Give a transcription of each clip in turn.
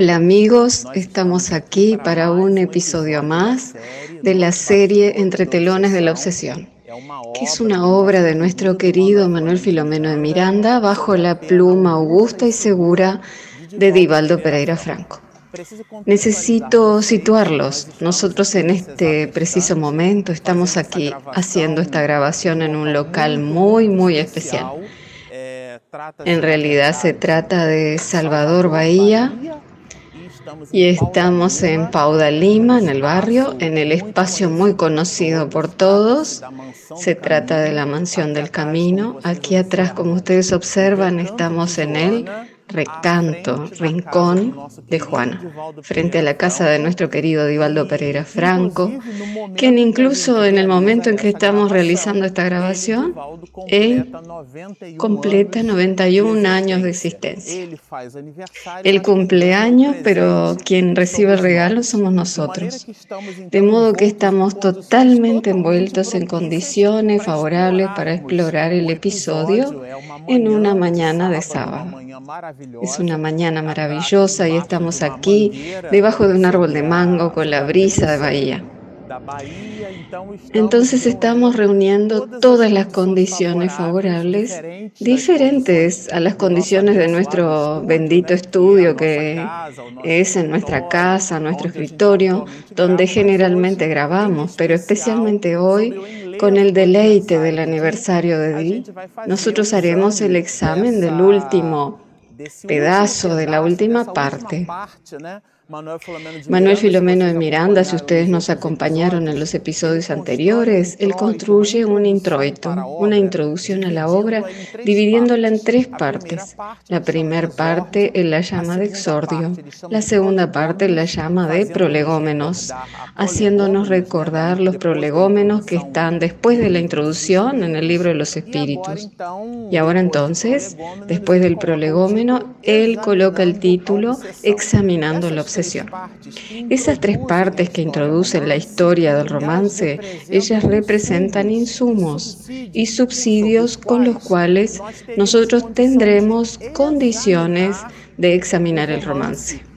Hola amigos, estamos aquí para un episodio más de la serie Entre telones de la obsesión, que es una obra de nuestro querido Manuel Filomeno de Miranda bajo la pluma augusta y segura de Divaldo Pereira Franco. Necesito situarlos. Nosotros en este preciso momento estamos aquí haciendo esta grabación en un local muy, muy especial. En realidad se trata de Salvador Bahía y estamos en Pauda Lima, en el barrio, en el espacio muy conocido por todos. Se trata de la Mansión del Camino. Aquí atrás, como ustedes observan, estamos en él recanto, rincón de Juana, frente a la casa de nuestro querido Divaldo Pereira Franco, quien incluso en el momento en que estamos realizando esta grabación, él completa 91 años de existencia. El cumpleaños, pero quien recibe el regalo somos nosotros. De modo que estamos totalmente envueltos en condiciones favorables para explorar el episodio en una mañana de sábado. Es una mañana maravillosa y estamos aquí debajo de un árbol de mango con la brisa de Bahía. Entonces estamos reuniendo todas las condiciones favorables diferentes a las condiciones de nuestro bendito estudio que es en nuestra casa, nuestro escritorio, donde generalmente grabamos, pero especialmente hoy con el deleite del aniversario de Di, nosotros haremos el examen del último pedazo de la última parte Manuel Filomeno de Miranda, si ustedes nos acompañaron en los episodios anteriores, él construye un introito, una introducción a la obra, dividiéndola en tres partes. La primera parte él la llama de exordio, la segunda parte la llama de prolegómenos, haciéndonos recordar los prolegómenos que están después de la introducción en el libro de los espíritus. Y ahora entonces, después del prolegómeno, él coloca el título Examinando la observación esas tres partes que introducen la historia del romance, ellas representan insumos y subsidios con los cuales nosotros tendremos condiciones de examinar el romance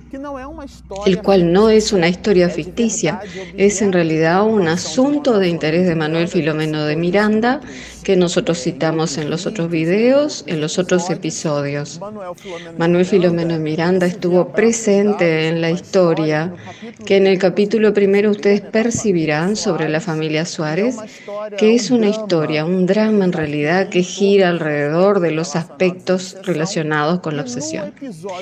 el cual no es una historia ficticia, es en realidad un asunto de interés de Manuel Filomeno de Miranda que nosotros citamos en los otros videos, en los otros episodios. Manuel Filomeno de Miranda estuvo presente en la historia que en el capítulo primero ustedes percibirán sobre la familia Suárez, que es una historia, un drama en realidad que gira alrededor de los aspectos relacionados con la obsesión.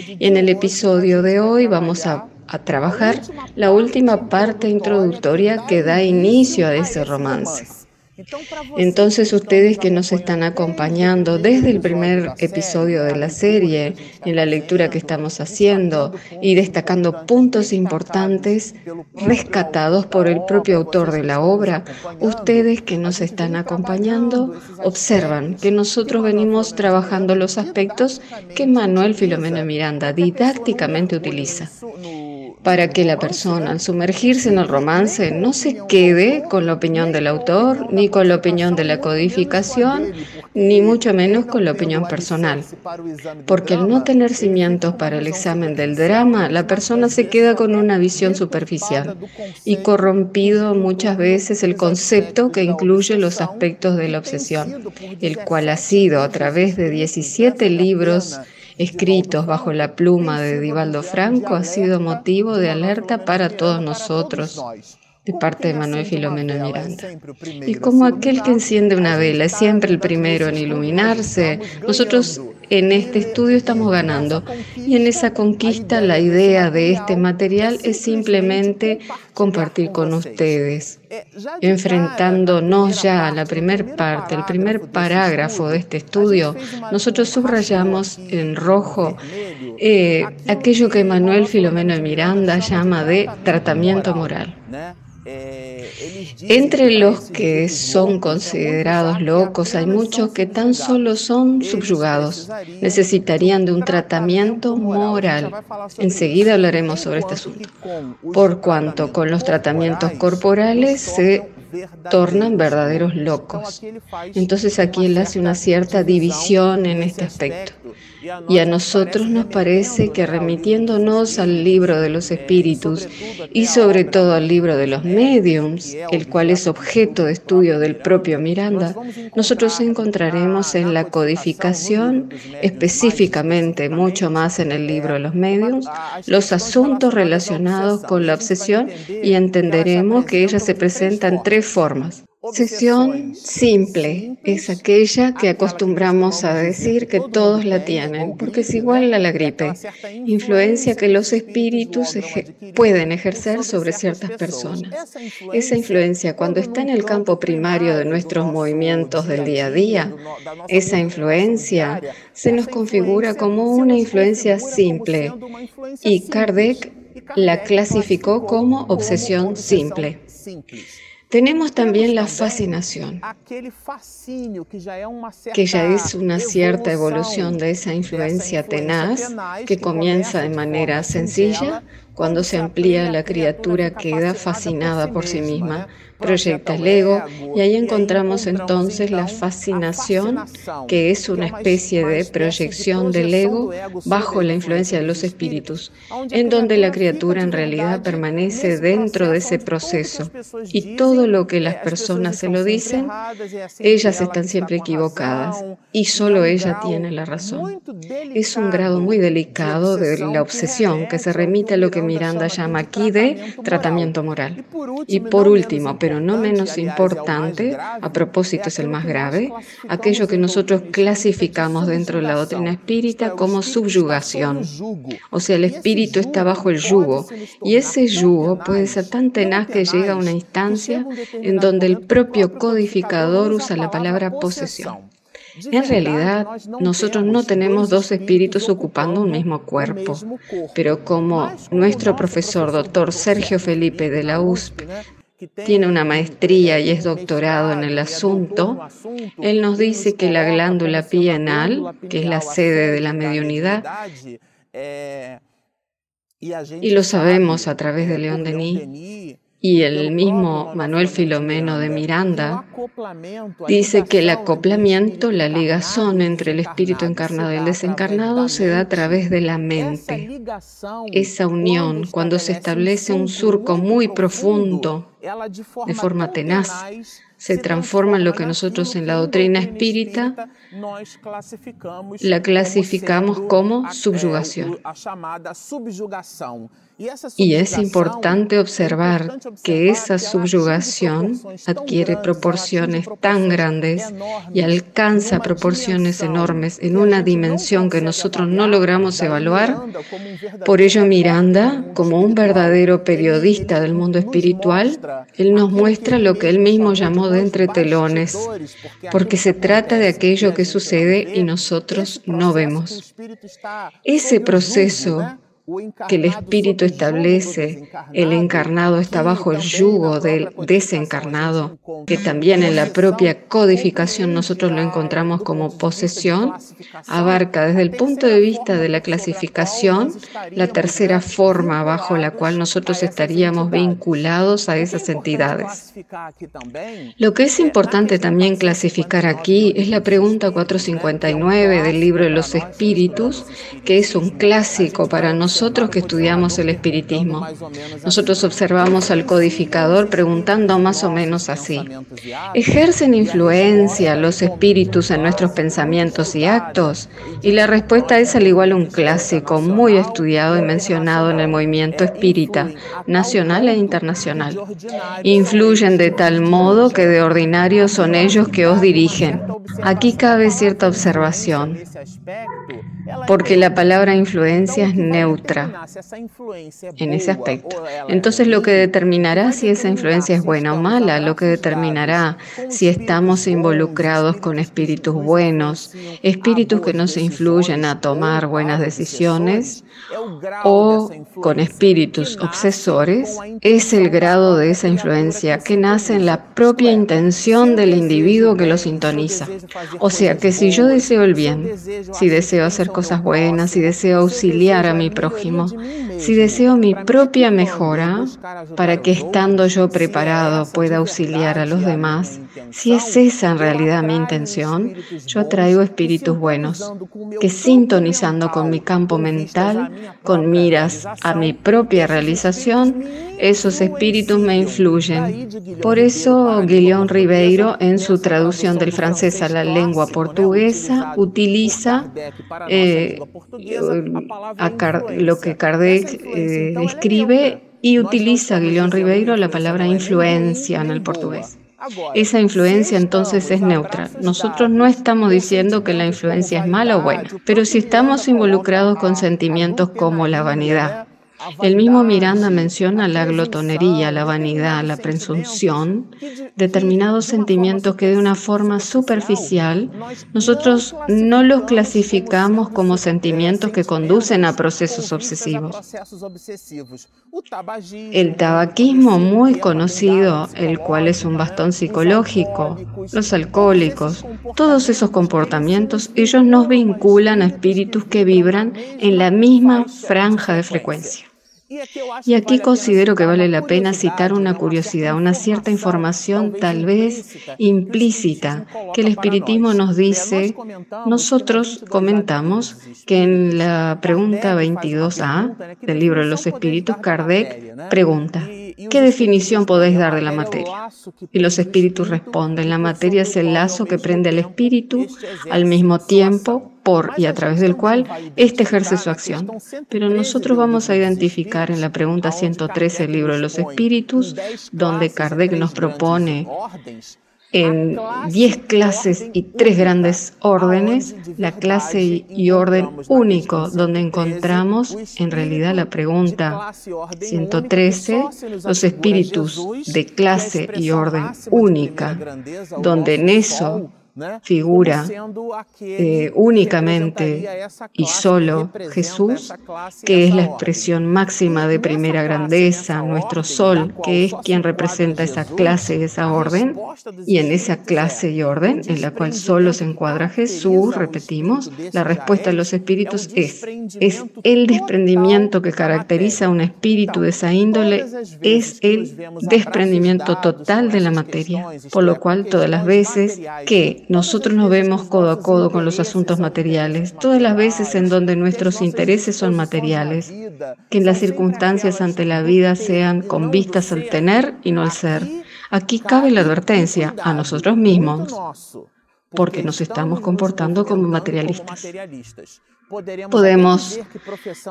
Y en el episodio de hoy vamos a, trabajar la última parte introductoria que da inicio a ese romance. Entonces ustedes que nos están acompañando desde el primer episodio de la serie, en la lectura que estamos haciendo y destacando puntos importantes rescatados por el propio autor de la obra, ustedes que nos están acompañando observan que nosotros venimos trabajando los aspectos que Manuel Filomeno Miranda didácticamente utiliza para que la persona al sumergirse en el romance no se quede con la opinión del autor, ni con la opinión de la codificación, ni mucho menos con la opinión personal. Porque al no tener cimientos para el examen del drama, la persona se queda con una visión superficial y corrompido muchas veces el concepto que incluye los aspectos de la obsesión, el cual ha sido a través de 17 libros escritos bajo la pluma de Divaldo Franco ha sido motivo de alerta para todos nosotros de parte de Manuel Filomeno Miranda. Y como aquel que enciende una vela es siempre el primero en iluminarse, nosotros en este estudio estamos ganando. Y en esa conquista la idea de este material es simplemente compartir con ustedes, enfrentándonos ya a la primera parte, el primer parágrafo de este estudio, nosotros subrayamos en rojo eh, aquello que Manuel Filomeno de Miranda llama de tratamiento moral. Entre los que son considerados locos hay muchos que tan solo son subyugados. Necesitarían de un tratamiento moral. Enseguida hablaremos sobre este asunto. Por cuanto con los tratamientos corporales se tornan verdaderos locos. Entonces aquí él hace una cierta división en este aspecto. Y a nosotros nos parece que remitiéndonos al libro de los espíritus y sobre todo al libro de los mediums, el cual es objeto de estudio del propio Miranda, nosotros encontraremos en la codificación, específicamente mucho más en el libro de los mediums, los asuntos relacionados con la obsesión y entenderemos que ella se presenta en tres formas. Obsesión simple. es aquella que acostumbramos a decir que todos la tienen, porque es igual a la gripe, influencia que los espíritus pueden ejercer sobre ciertas personas. Esa influencia, cuando está en el campo primario de nuestros movimientos del día a día, esa influencia se nos configura como una influencia simple. y Kardec la clasificó como obsesión simple. Tenemos también la fascinación, que ya es una cierta evolución de esa influencia tenaz que comienza de manera sencilla cuando se amplía la criatura queda fascinada por sí misma proyecta el ego y ahí encontramos entonces la fascinación, que es una especie de proyección del ego bajo la influencia de los espíritus, en donde la criatura en realidad permanece dentro de ese proceso y todo lo que las personas se lo dicen, ellas están siempre equivocadas y solo ella tiene la razón. Es un grado muy delicado de la obsesión que se remite a lo que Miranda llama aquí de tratamiento moral. Y por último, pero no menos importante, a propósito es el más grave, aquello que nosotros clasificamos dentro de la doctrina espírita como subyugación. O sea, el espíritu está bajo el yugo y ese yugo puede ser tan tenaz que llega a una instancia en donde el propio codificador usa la palabra posesión. En realidad, nosotros no tenemos dos espíritus ocupando un mismo cuerpo, pero como nuestro profesor, doctor Sergio Felipe de la USP, tiene una maestría y es doctorado en el asunto, él nos dice que la glándula pienal, que es la sede de la mediunidad, y lo sabemos a través de León Denis, y el mismo Manuel Filomeno de Miranda dice que el acoplamiento, la ligazón entre el espíritu encarnado y el desencarnado se da a través de la mente. Esa unión, cuando se establece un surco muy profundo, de forma tenaz, se transforma en lo que nosotros en la doctrina espírita la clasificamos como subyugación. Y es importante observar que esa subyugación adquiere proporciones tan grandes y alcanza proporciones enormes en una dimensión que nosotros no logramos evaluar. Por ello Miranda, como un verdadero periodista del mundo espiritual, él nos muestra lo que él mismo llamó de entre telones, porque se trata de aquello que sucede y nosotros no vemos. Ese proceso que el espíritu establece, el encarnado está bajo el yugo del desencarnado, que también en la propia codificación nosotros lo encontramos como posesión, abarca desde el punto de vista de la clasificación la tercera forma bajo la cual nosotros estaríamos vinculados a esas entidades. Lo que es importante también clasificar aquí es la pregunta 459 del libro de los espíritus, que es un clásico para nosotros nosotros que estudiamos el espiritismo. Nosotros observamos al codificador preguntando más o menos así. ¿Ejercen influencia los espíritus en nuestros pensamientos y actos? Y la respuesta es al igual un clásico muy estudiado y mencionado en el movimiento espírita, nacional e internacional. Influyen de tal modo que de ordinario son ellos que os dirigen. Aquí cabe cierta observación porque la palabra influencia es neutra en ese aspecto. Entonces lo que determinará si esa influencia es buena o mala, lo que determinará si estamos involucrados con espíritus buenos, espíritus que nos influyen a tomar buenas decisiones, o con espíritus obsesores, es el grado de esa influencia que nace en la propia intención del individuo que lo sintoniza. O sea que si yo deseo el bien, si deseo hacer cosas buenas, si deseo auxiliar a mi prójimo, prójimo. Si deseo mi propia mejora, para que estando yo preparado pueda auxiliar a los demás, si es esa en realidad mi intención, yo atraigo espíritus buenos, que sintonizando con mi campo mental, con miras a mi propia realización, esos espíritus me influyen. Por eso Guillaume Ribeiro, en su traducción del francés a la lengua portuguesa, utiliza eh, lo que Kardec eh, escribe y utiliza Guillaume Ribeiro la palabra influencia en el portugués. Esa influencia entonces es neutra. Nosotros no estamos diciendo que la influencia es mala o buena, pero si estamos involucrados con sentimientos como la vanidad, el mismo Miranda menciona la glotonería, la vanidad, la presunción, determinados sentimientos que de una forma superficial nosotros no los clasificamos como sentimientos que conducen a procesos obsesivos. El tabaquismo muy conocido, el cual es un bastón psicológico, los alcohólicos, todos esos comportamientos, ellos nos vinculan a espíritus que vibran en la misma franja de frecuencia. Y aquí considero que vale la pena citar una curiosidad, una cierta información tal vez implícita que el espiritismo nos dice. Nosotros comentamos que en la pregunta 22a del libro de los espíritus, Kardec pregunta, ¿qué definición podéis dar de la materia? Y los espíritus responden, la materia es el lazo que prende al espíritu al mismo tiempo y a través del cual éste ejerce su acción. Pero nosotros vamos a identificar en la pregunta 113 del libro de los espíritus, donde Kardec nos propone en 10 clases y tres grandes órdenes, la clase y orden único, donde encontramos en realidad la pregunta 113, los espíritus de clase y orden única, donde en eso figura eh, únicamente y solo Jesús, que es la expresión máxima de primera grandeza, nuestro sol, que es quien representa esa clase y esa orden, y en esa clase y orden en la cual solo se encuadra Jesús, repetimos, la respuesta de los espíritus es, es el desprendimiento que caracteriza a un espíritu de esa índole, es el desprendimiento total de la materia, por lo cual todas las veces que nosotros nos vemos codo a codo con los asuntos materiales, todas las veces en donde nuestros intereses son materiales, que las circunstancias ante la vida sean con vistas al tener y no al ser. Aquí cabe la advertencia a nosotros mismos, porque nos estamos comportando como materialistas. Podemos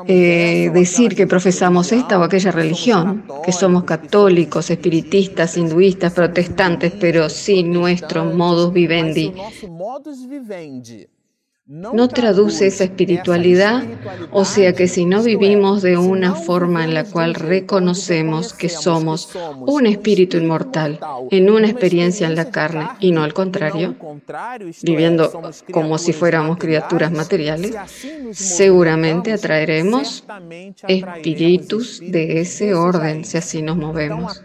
eh, decir que profesamos esta o aquella religión, que somos católicos, espiritistas, hinduistas, protestantes, pero sin nuestro modus vivendi no traduce esa espiritualidad, o sea que si no vivimos de una forma en la cual reconocemos que somos un espíritu inmortal en una experiencia en la carne y no al contrario, viviendo como si fuéramos criaturas materiales, seguramente atraeremos espíritus de ese orden si así nos movemos.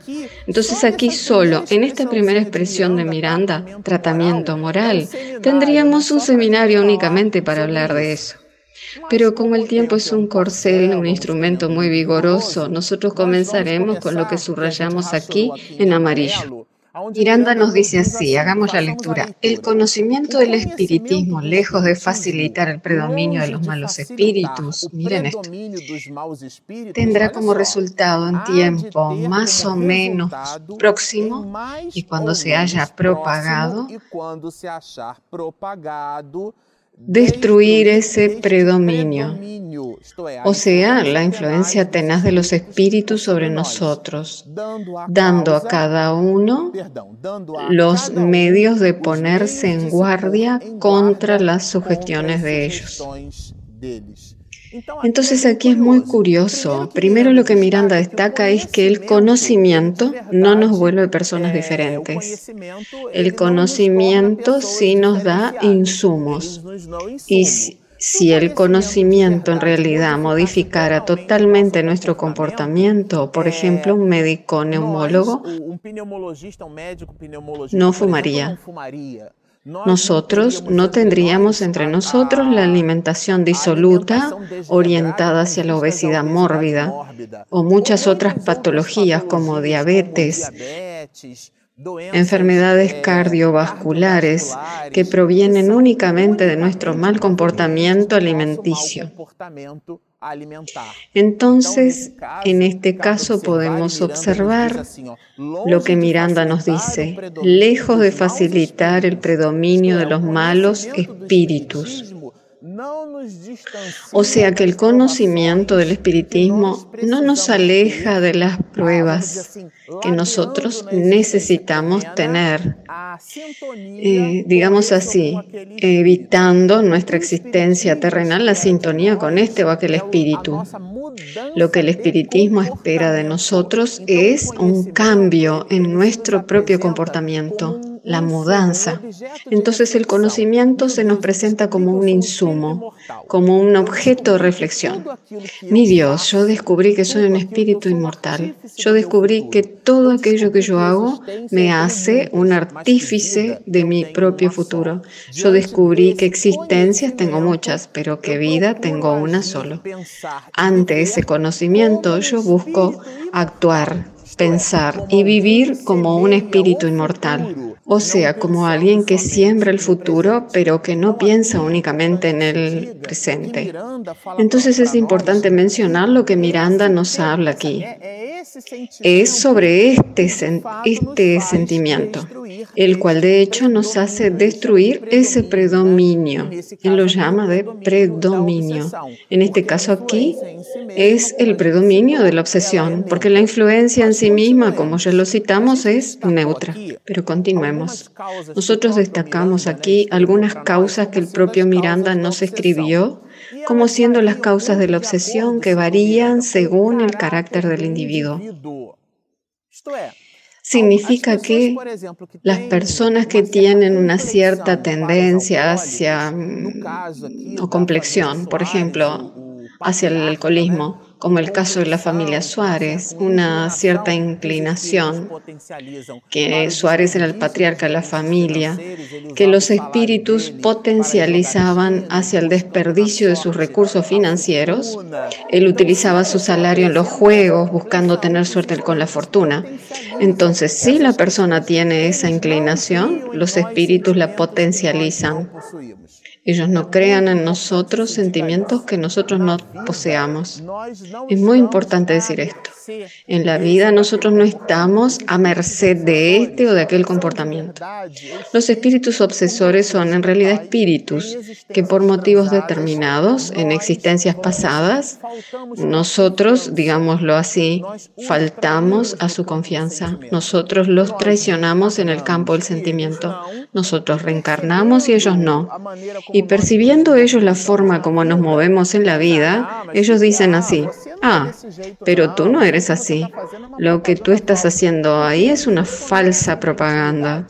Entonces aquí solo, en esta primera expresión de Miranda, tratamiento moral, tendríamos un seminario únicamente para hablar de eso. Pero como el tiempo es un corcel, un instrumento muy vigoroso, nosotros comenzaremos con lo que subrayamos aquí en amarillo. Miranda nos dice así, hagamos la lectura. El conocimiento del espiritismo, lejos de facilitar el predominio de los malos espíritus, miren esto, tendrá como resultado en tiempo más o menos próximo y cuando se haya propagado, destruir ese predominio, o sea, la influencia tenaz de los espíritus sobre nosotros, dando a cada uno los medios de ponerse en guardia contra las sugestiones de ellos. Entonces aquí es muy curioso. Primero lo que Miranda destaca es que el conocimiento no nos vuelve personas diferentes. El conocimiento sí nos da insumos. Y si el conocimiento en realidad modificara totalmente nuestro comportamiento, por ejemplo, un médico neumólogo no fumaría nosotros no tendríamos entre nosotros la alimentación disoluta orientada hacia la obesidad mórbida o muchas otras patologías como diabetes, enfermedades cardiovasculares que provienen únicamente de nuestro mal comportamiento alimenticio. Entonces, en este caso podemos observar lo que Miranda nos dice, lejos de facilitar el predominio de los malos espíritus, o sea que el conocimiento del espiritismo no nos aleja de las pruebas que nosotros necesitamos tener, eh, digamos así, evitando nuestra existencia terrenal la sintonía con este o aquel espíritu. Lo que el espiritismo espera de nosotros es un cambio en nuestro propio comportamiento la mudanza. Entonces el conocimiento se nos presenta como un insumo, como un objeto de reflexión. Mi Dios, yo descubrí que soy un espíritu inmortal. Yo descubrí que todo aquello que yo hago me hace un artífice de mi propio futuro. Yo descubrí que existencias tengo muchas, pero que vida tengo una solo. Ante ese conocimiento yo busco actuar, pensar y vivir como un espíritu inmortal o sea, como alguien que siembra el futuro, pero que no piensa únicamente en el presente. Entonces es importante mencionar lo que Miranda nos habla aquí. Es sobre este, este sentimiento, el cual de hecho nos hace destruir ese predominio. Él lo llama de predominio. En este caso aquí es el predominio de la obsesión, porque la influencia en sí misma, como ya lo citamos, es neutra. Pero continuemos. Nosotros destacamos aquí algunas causas que el propio Miranda nos escribió como siendo las causas de la obsesión que varían según el carácter del individuo. Significa que las personas que tienen una cierta tendencia hacia mm, o complexión, por ejemplo, hacia el alcoholismo, como el caso de la familia Suárez, una cierta inclinación, que Suárez era el patriarca de la familia, que los espíritus potencializaban hacia el desperdicio de sus recursos financieros. Él utilizaba su salario en los juegos, buscando tener suerte con la fortuna. Entonces, si la persona tiene esa inclinación, los espíritus la potencializan. Ellos no crean en nosotros sentimientos que nosotros no poseamos. Es muy importante decir esto. En la vida nosotros no estamos a merced de este o de aquel comportamiento. Los espíritus obsesores son en realidad espíritus que por motivos determinados en existencias pasadas, nosotros, digámoslo así, faltamos a su confianza. Nosotros los traicionamos en el campo del sentimiento. Nosotros reencarnamos y ellos no. Y percibiendo ellos la forma como nos movemos en la vida, ellos dicen así, ah, pero tú no eres así. Lo que tú estás haciendo ahí es una falsa propaganda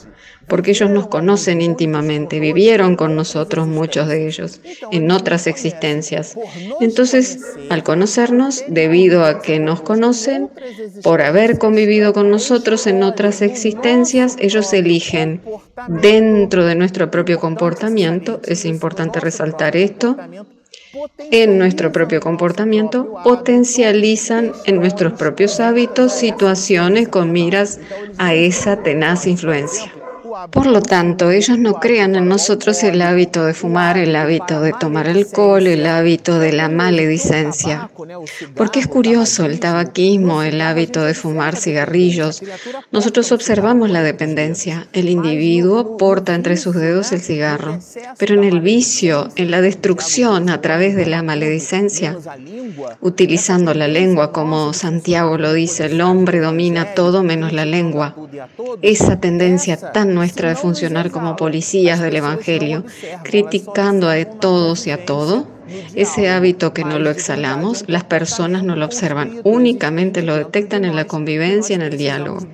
porque ellos nos conocen íntimamente, vivieron con nosotros muchos de ellos en otras existencias. Entonces, al conocernos, debido a que nos conocen, por haber convivido con nosotros en otras existencias, ellos eligen dentro de nuestro propio comportamiento, es importante resaltar esto, en nuestro propio comportamiento, potencializan en nuestros propios hábitos situaciones con miras a esa tenaz influencia. Por lo tanto, ellos no crean en nosotros el hábito de fumar, el hábito de tomar alcohol, el hábito de la maledicencia. Porque es curioso el tabaquismo, el hábito de fumar cigarrillos. Nosotros observamos la dependencia. El individuo porta entre sus dedos el cigarro. Pero en el vicio, en la destrucción a través de la maledicencia, utilizando la lengua, como Santiago lo dice, el hombre domina todo menos la lengua. Esa tendencia tan nuestra de funcionar como policías del Evangelio, criticando a todos y a todo, Ese hábito que no lo exhalamos, las personas no lo observan, únicamente lo detectan en la convivencia, en el diálogo.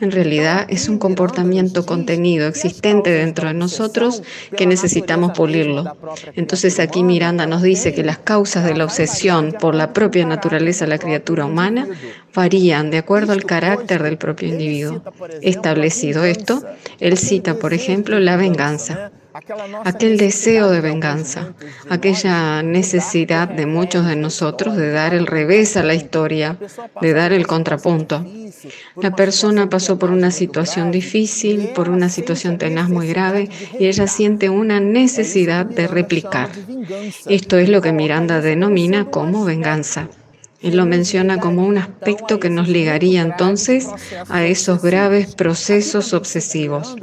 En realidad es un comportamiento contenido, existente dentro de nosotros, que necesitamos pulirlo. Entonces aquí Miranda nos dice que las causas de la obsesión por la propia naturaleza de la criatura humana varían de acuerdo al carácter del propio individuo. Establecido esto, él cita, por ejemplo, la venganza aquel deseo de venganza, aquella necesidad de muchos de nosotros de dar el revés a la historia, de dar el contrapunto. La persona pasó por una situación difícil, por una situación tenaz muy grave, y ella siente una necesidad de replicar. Esto es lo que Miranda denomina como venganza. Él lo menciona como un aspecto que nos ligaría entonces a esos graves procesos obsesivos.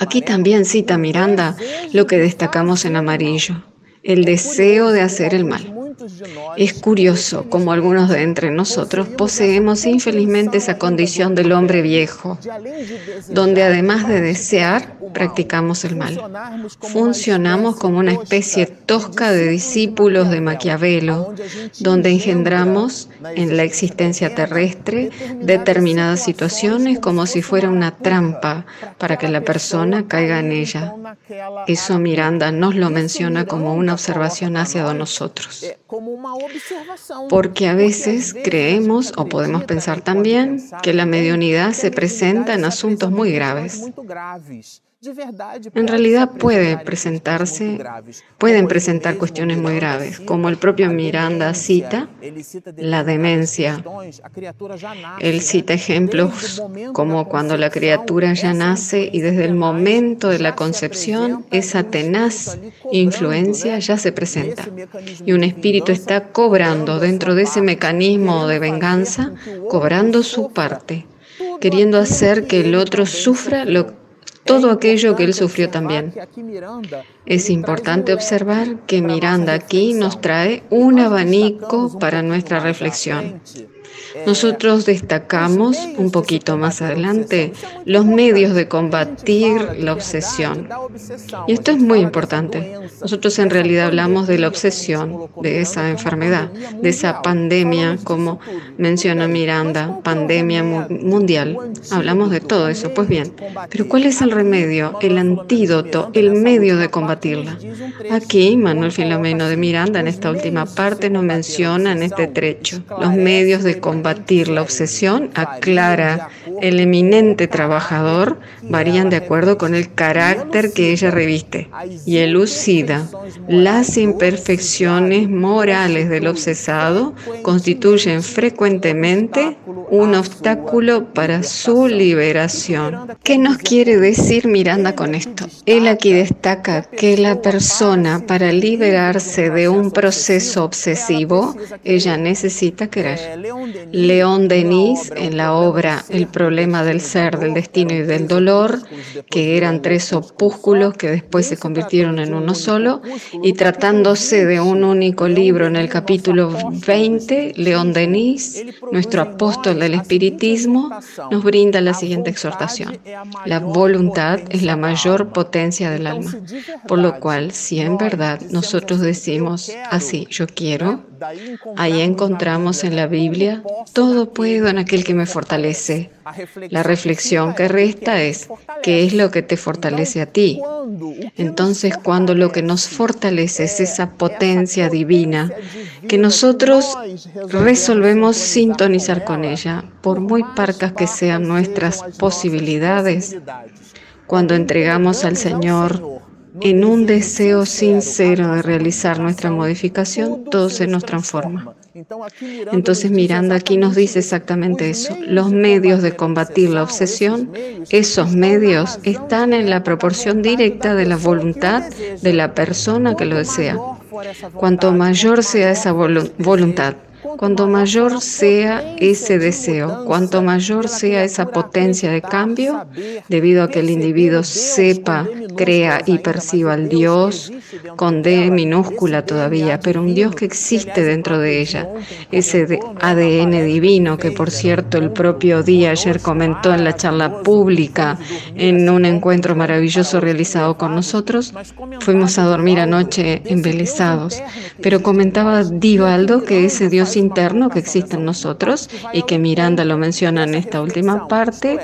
Aquí también cita Miranda lo que destacamos en amarillo, el deseo de hacer el mal. Es curioso cómo algunos de entre nosotros poseemos infelizmente esa condición del hombre viejo, donde además de desear, practicamos el mal. Funcionamos como una especie tosca de discípulos de Maquiavelo, donde engendramos en la existencia terrestre determinadas situaciones como si fuera una trampa para que la persona caiga en ella. Eso Miranda nos lo menciona como una observación hacia nosotros. Porque a veces creemos o podemos pensar también que la mediunidad se presenta en asuntos muy graves. En realidad puede presentarse, pueden presentar cuestiones muy graves, como el propio Miranda cita la demencia. Él cita ejemplos como cuando la criatura ya nace y desde el momento de la concepción esa tenaz influencia ya se presenta. Y un espíritu está cobrando dentro de ese mecanismo de venganza, cobrando su parte, queriendo hacer que el otro sufra lo todo aquello que él sufrió también. Es importante observar que Miranda aquí nos trae un abanico para nuestra reflexión. Nosotros destacamos un poquito más adelante los medios de combatir la obsesión. Y esto es muy importante. Nosotros en realidad hablamos de la obsesión, de esa enfermedad, de esa pandemia, como menciona Miranda, pandemia mundial. Hablamos de todo eso. Pues bien, pero ¿cuál es el remedio, el antídoto, el medio de combatirla? Aquí Manuel Filomeno de Miranda en esta última parte nos menciona en este trecho los medios de combatir combatir la obsesión, aclara el eminente trabajador, varían de acuerdo con el carácter que ella reviste y elucida las imperfecciones morales del obsesado constituyen frecuentemente un obstáculo para su liberación. ¿Qué nos quiere decir Miranda con esto? Él aquí destaca que la persona para liberarse de un proceso obsesivo, ella necesita querer. León Denis, en la obra El problema del ser, del destino y del dolor, que eran tres opúsculos que después se convirtieron en uno solo, y tratándose de un único libro en el capítulo 20, León Denis, nuestro apóstol del espiritismo, nos brinda la siguiente exhortación. La voluntad es la mayor potencia del alma, por lo cual, si en verdad nosotros decimos así, yo quiero, ahí encontramos en la Biblia todo puedo en aquel que me fortalece. La reflexión que resta es, ¿qué es lo que te fortalece a ti? Entonces, cuando lo que nos fortalece es esa potencia divina, que nosotros resolvemos sintonizar con ella, por muy parcas que sean nuestras posibilidades, cuando entregamos al Señor en un deseo sincero de realizar nuestra modificación, todo se nos transforma. Entonces Miranda aquí nos dice exactamente eso. Los medios de combatir la obsesión, esos medios están en la proporción directa de la voluntad de la persona que lo desea. Cuanto mayor sea esa voluntad, Cuanto mayor sea ese deseo, cuanto mayor sea esa potencia de cambio, debido a que el individuo sepa crea y perciba al Dios con D minúscula todavía, pero un Dios que existe dentro de ella, ese ADN divino que por cierto el propio día ayer comentó en la charla pública en un encuentro maravilloso realizado con nosotros, fuimos a dormir anoche embelesados, pero comentaba Divaldo que ese Dios interno que existe en nosotros y que Miranda lo menciona en esta última parte,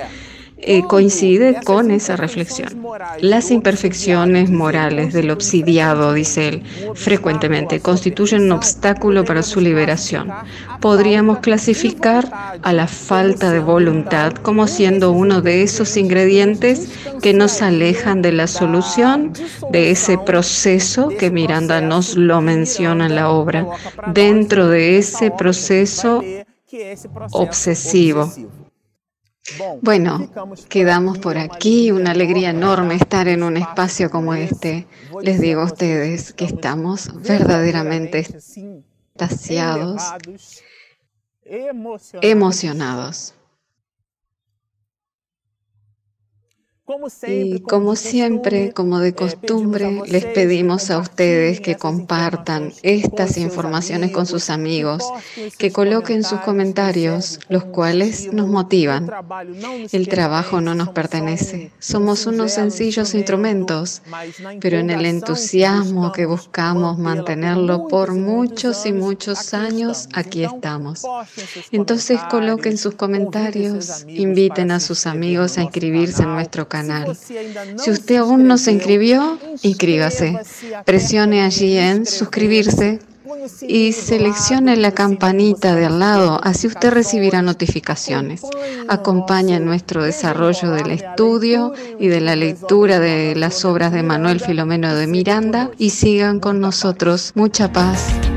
eh, coincide con esa reflexión. Las imperfecciones morales del obsidiado, dice él, frecuentemente constituyen un obstáculo para su liberación. Podríamos clasificar a la falta de voluntad como siendo uno de esos ingredientes que nos alejan de la solución de ese proceso que Miranda nos lo menciona en la obra, dentro de ese proceso obsesivo bueno, quedamos por aquí. Una alegría enorme estar en un espacio como este. Les digo a ustedes que estamos verdaderamente extasiados, emocionados. Y como siempre, como de costumbre, les pedimos a ustedes que compartan estas informaciones con sus amigos, que coloquen sus comentarios, los cuales nos motivan. El trabajo no nos pertenece, somos unos sencillos instrumentos, pero en el entusiasmo que buscamos mantenerlo por muchos y muchos años, aquí estamos. Entonces coloquen sus comentarios, inviten a sus amigos a inscribirse en nuestro canal canal. Si usted aún no se inscribió, inscríbase. Presione allí en suscribirse y seleccione la campanita de al lado, así usted recibirá notificaciones. Acompaña nuestro desarrollo del estudio y de la lectura de las obras de Manuel Filomeno de Miranda y sigan con nosotros. Mucha paz.